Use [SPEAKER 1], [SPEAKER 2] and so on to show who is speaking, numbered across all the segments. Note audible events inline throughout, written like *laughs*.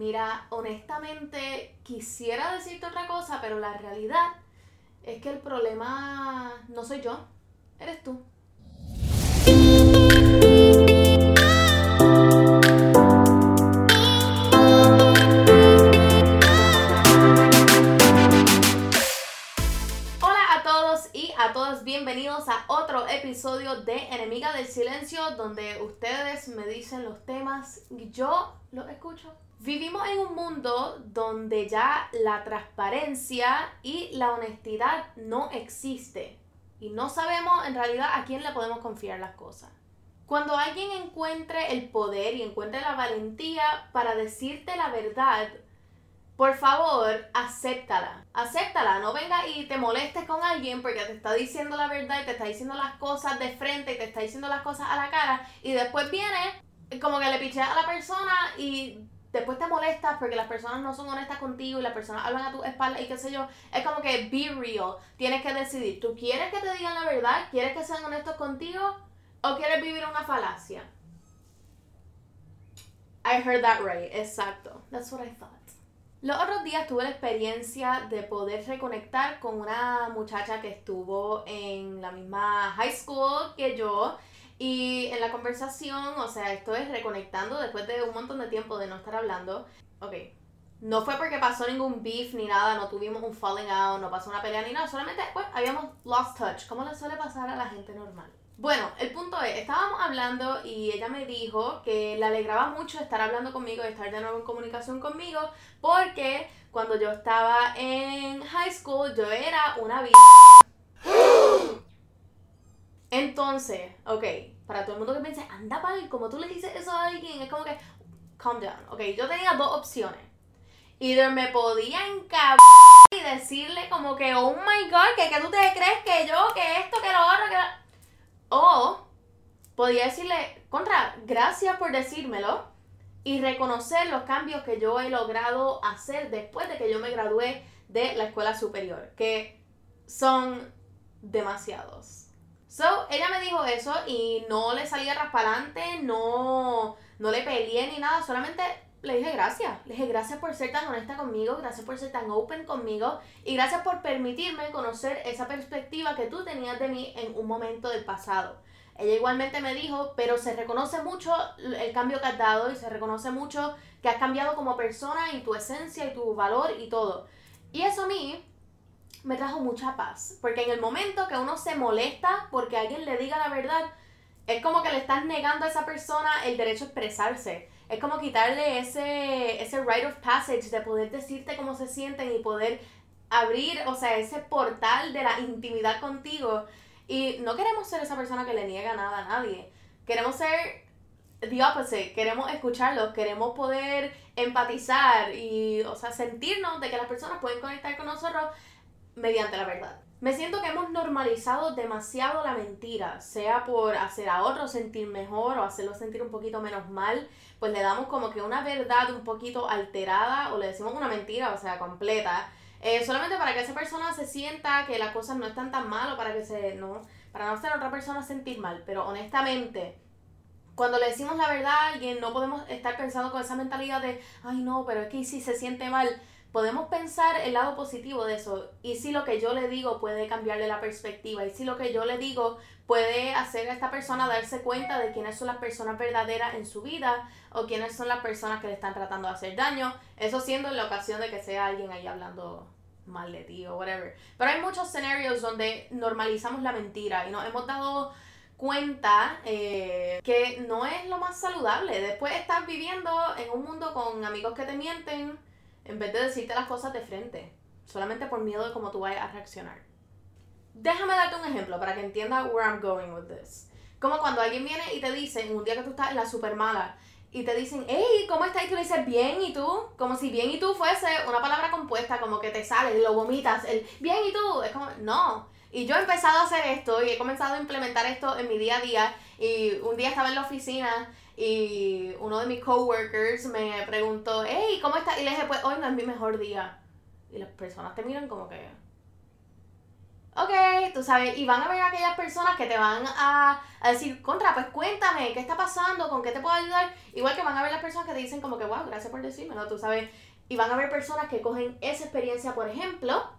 [SPEAKER 1] Mira, honestamente quisiera decirte otra cosa, pero la realidad es que el problema no soy yo, eres tú. Hola a todos y a todas, bienvenidos a otro episodio de Enemiga del Silencio, donde ustedes me dicen los temas y yo los escucho. Vivimos en un mundo donde ya la transparencia y la honestidad no existe y no sabemos en realidad a quién le podemos confiar las cosas. Cuando alguien encuentre el poder y encuentre la valentía para decirte la verdad, por favor, acéptala. Acéptala, no venga y te molestes con alguien porque te está diciendo la verdad y te está diciendo las cosas de frente y te está diciendo las cosas a la cara y después viene como que le picheas a la persona y después te molestas porque las personas no son honestas contigo y las personas hablan a tu espalda y qué sé yo. Es como que be real. Tienes que decidir, ¿tú quieres que te digan la verdad? ¿Quieres que sean honestos contigo? ¿O quieres vivir una falacia? I heard that right, exacto. That's what I thought. Los otros días tuve la experiencia de poder reconectar con una muchacha que estuvo en la misma high school que yo. Y en la conversación, o sea, estoy reconectando después de un montón de tiempo de no estar hablando. Ok, no fue porque pasó ningún beef ni nada, no tuvimos un falling out, no pasó una pelea ni nada, solamente pues habíamos lost touch, como le suele pasar a la gente normal. Bueno, el punto es, estábamos hablando y ella me dijo que le alegraba mucho estar hablando conmigo y estar de nuevo en comunicación conmigo porque cuando yo estaba en high school yo era una Entonces, ok, para todo el mundo que piense, anda pal, como tú le dices eso a alguien, es como que, calm down. Ok, yo tenía dos opciones. Either me podía encabrar y decirle como que, oh my god, que, que tú te crees que yo, que esto, que lo otro, que... O podía decirle, contra, gracias por decírmelo y reconocer los cambios que yo he logrado hacer después de que yo me gradué de la escuela superior, que son demasiados. So, ella me dijo eso y no le salía raspalante, no, no le peleé ni nada, solamente le dije gracias. Le dije gracias por ser tan honesta conmigo, gracias por ser tan open conmigo y gracias por permitirme conocer esa perspectiva que tú tenías de mí en un momento del pasado. Ella igualmente me dijo, pero se reconoce mucho el cambio que has dado y se reconoce mucho que has cambiado como persona y tu esencia y tu valor y todo. Y eso a mí me trajo mucha paz, porque en el momento que uno se molesta porque alguien le diga la verdad, es como que le estás negando a esa persona el derecho a expresarse. Es como quitarle ese, ese rite of passage de poder decirte cómo se sienten y poder abrir, o sea, ese portal de la intimidad contigo. Y no queremos ser esa persona que le niega nada a nadie. Queremos ser the opposite. Queremos escucharlos, queremos poder empatizar y, o sea, sentirnos de que las personas pueden conectar con nosotros mediante la verdad. Me siento que hemos normalizado demasiado la mentira, sea por hacer a otros sentir mejor o hacerlos sentir un poquito menos mal, pues le damos como que una verdad un poquito alterada o le decimos una mentira, o sea, completa, eh, solamente para que esa persona se sienta que las cosas no están tan mal o para que se, no, para no hacer a otra persona sentir mal, pero honestamente, cuando le decimos la verdad a alguien, no podemos estar pensando con esa mentalidad de, ay no, pero es que si se siente mal, podemos pensar el lado positivo de eso y si lo que yo le digo puede cambiarle la perspectiva y si lo que yo le digo puede hacer a esta persona darse cuenta de quiénes son las personas verdaderas en su vida o quiénes son las personas que le están tratando de hacer daño, eso siendo en la ocasión de que sea alguien ahí hablando mal de ti o whatever. Pero hay muchos escenarios donde normalizamos la mentira y nos hemos dado cuenta eh, que no es lo más saludable. Después estás viviendo en un mundo con amigos que te mienten, en vez de decirte las cosas de frente, solamente por miedo de cómo tú vayas a reaccionar. Déjame darte un ejemplo para que entiendas where I'm going with this. Como cuando alguien viene y te dice, un día que tú estás en la super mala, y te dicen, hey, ¿cómo estás? Y tú le dices, bien, ¿y tú? Como si bien y tú fuese una palabra compuesta, como que te sale lo vomitas, el bien y tú, es como, no. Y yo he empezado a hacer esto y he comenzado a implementar esto en mi día a día. Y un día estaba en la oficina y uno de mis coworkers me preguntó, hey, ¿cómo estás? Y le dije, pues hoy no es mi mejor día. Y las personas te miran como que... ok, tú sabes, y van a ver aquellas personas que te van a, a, decir, contra, pues cuéntame, ¿qué está pasando? ¿Con qué te puedo ayudar? Igual que van a ver las personas que te dicen como que, wow, gracias por decírmelo, tú sabes. Y van a ver personas que cogen esa experiencia, por ejemplo,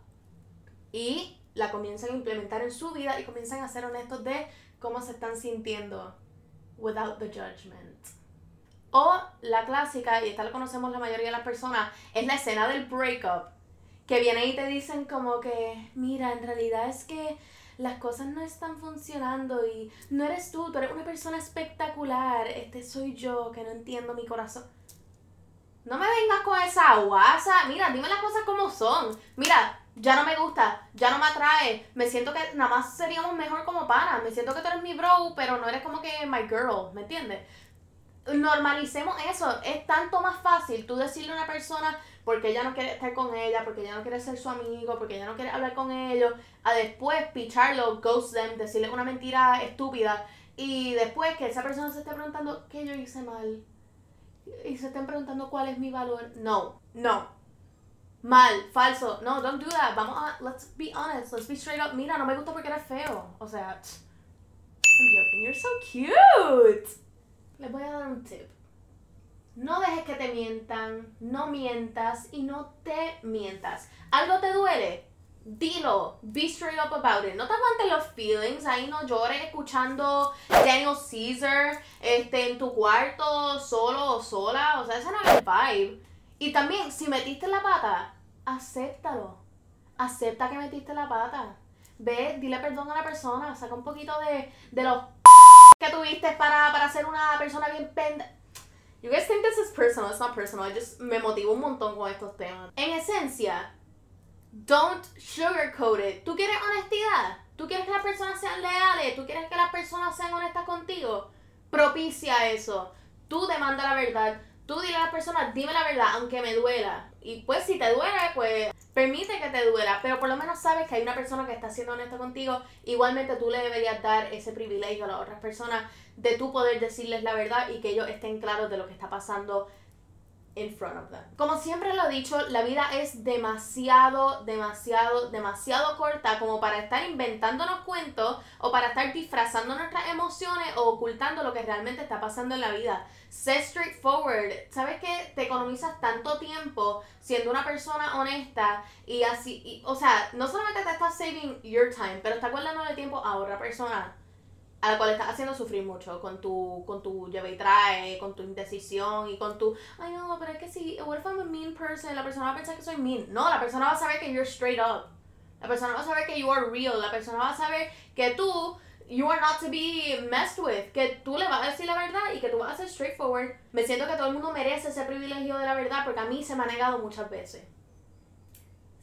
[SPEAKER 1] y la comienzan a implementar en su vida y comienzan a ser honestos de cómo se están sintiendo without the judgment. O la clásica, y esta la conocemos la mayoría de las personas, es la escena del breakup. Que vienen y te dicen como que, mira, en realidad es que las cosas no están funcionando y no eres tú, tú eres una persona espectacular, este soy yo que no entiendo mi corazón. No me vengas con esa guasa, mira, dime las cosas como son. Mira, ya no me gusta, ya no me atrae, me siento que nada más seríamos mejor como panas, me siento que tú eres mi bro, pero no eres como que my girl, ¿me entiendes? Normalicemos eso, es tanto más fácil tú decirle a una persona porque ella no quiere estar con ella, porque ella no quiere ser su amigo, porque ella no quiere hablar con ellos, a después picharlo, ghost them, decirle una mentira estúpida. Y después que esa persona se esté preguntando qué yo hice mal y se estén preguntando cuál es mi valor. No, no, mal, falso. No, don't do that. Vamos a, let's be honest, let's be straight up. Mira, no me gusta porque eres feo. O sea, *tsk* I'm joking, you're so cute. Les voy a dar un tip. No dejes que te mientan, no mientas y no te mientas. ¿Algo te duele? Dilo, be straight up about it. No te aguantes los feelings, ahí no llores escuchando Daniel Caesar este, en tu cuarto, solo o sola. O sea, ese no es el vibe. Y también, si metiste la pata, acéptalo. Acepta que metiste la pata. Ve, dile perdón a la persona. Saca un poquito de, de los *laughs* que tuviste para, para ser una persona bien pende. You guys think this is personal? It's not personal. I just me motivo un montón con estos temas. En esencia, don't sugarcoat it. ¿Tú quieres honestidad? ¿Tú quieres que las personas sean leales? ¿Tú quieres que las personas sean honestas contigo? Propicia eso. Tú demanda la verdad tú dile a las personas, dime la verdad, aunque me duela. Y pues si te duele, pues permite que te duela, pero por lo menos sabes que hay una persona que está siendo honesta contigo. Igualmente tú le deberías dar ese privilegio a las otras personas de tú poder decirles la verdad y que ellos estén claros de lo que está pasando in front of them. Como siempre lo he dicho, la vida es demasiado, demasiado, demasiado corta como para estar inventándonos cuentos o para estar disfrazando nuestras emociones o ocultando lo que realmente está pasando en la vida. Sé straightforward. ¿Sabes que te economizas tanto tiempo siendo una persona honesta y así, o sea, no solamente te estás saving your time, pero está guardando el tiempo a otra persona a la cual estás haciendo sufrir mucho con tu, con tu lleva y trae, con tu indecisión y con tu, ay no, pero es que si, what if I'm a mean person, la persona va a pensar que soy mean. No, la persona va a saber que you're straight up. La persona va a saber que you are real. La persona va a saber que tú, you are not to be messed with. Que tú le vas a decir la verdad y que tú vas a ser straightforward. Me siento que todo el mundo merece ese privilegio de la verdad porque a mí se me ha negado muchas veces.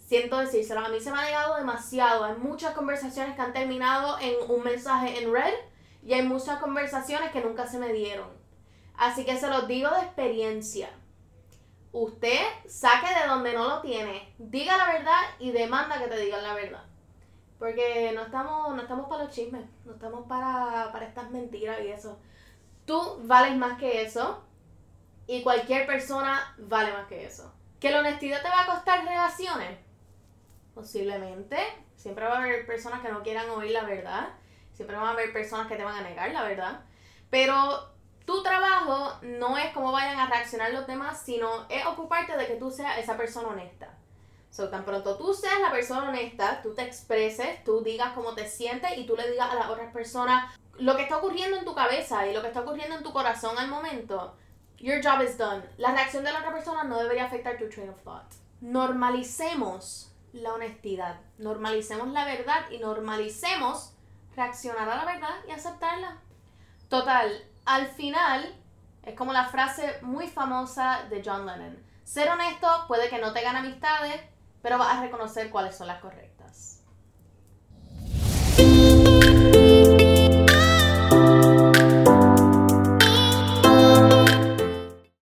[SPEAKER 1] Siento decírselo, a mí se me ha negado demasiado. Hay muchas conversaciones que han terminado en un mensaje en red y hay muchas conversaciones que nunca se me dieron. Así que se los digo de experiencia. Usted saque de donde no lo tiene, diga la verdad y demanda que te digan la verdad. Porque no estamos, no estamos para los chismes, no estamos para, para estas mentiras y eso. Tú vales más que eso y cualquier persona vale más que eso. ¿Que la honestidad te va a costar relaciones? Posiblemente. Siempre va a haber personas que no quieran oír la verdad. Siempre van a haber personas que te van a negar, la verdad. Pero tu trabajo no es cómo vayan a reaccionar los demás, sino es ocuparte de que tú seas esa persona honesta. So, tan pronto tú seas la persona honesta, tú te expreses, tú digas cómo te sientes y tú le digas a las otras personas lo que está ocurriendo en tu cabeza y lo que está ocurriendo en tu corazón al momento. Your job is done. La reacción de la otra persona no debería afectar tu train of thought. Normalicemos la honestidad, normalicemos la verdad y normalicemos reaccionar a la verdad y aceptarla. Total, al final es como la frase muy famosa de John Lennon. Ser honesto puede que no te gane amistades, pero vas a reconocer cuáles son las correctas.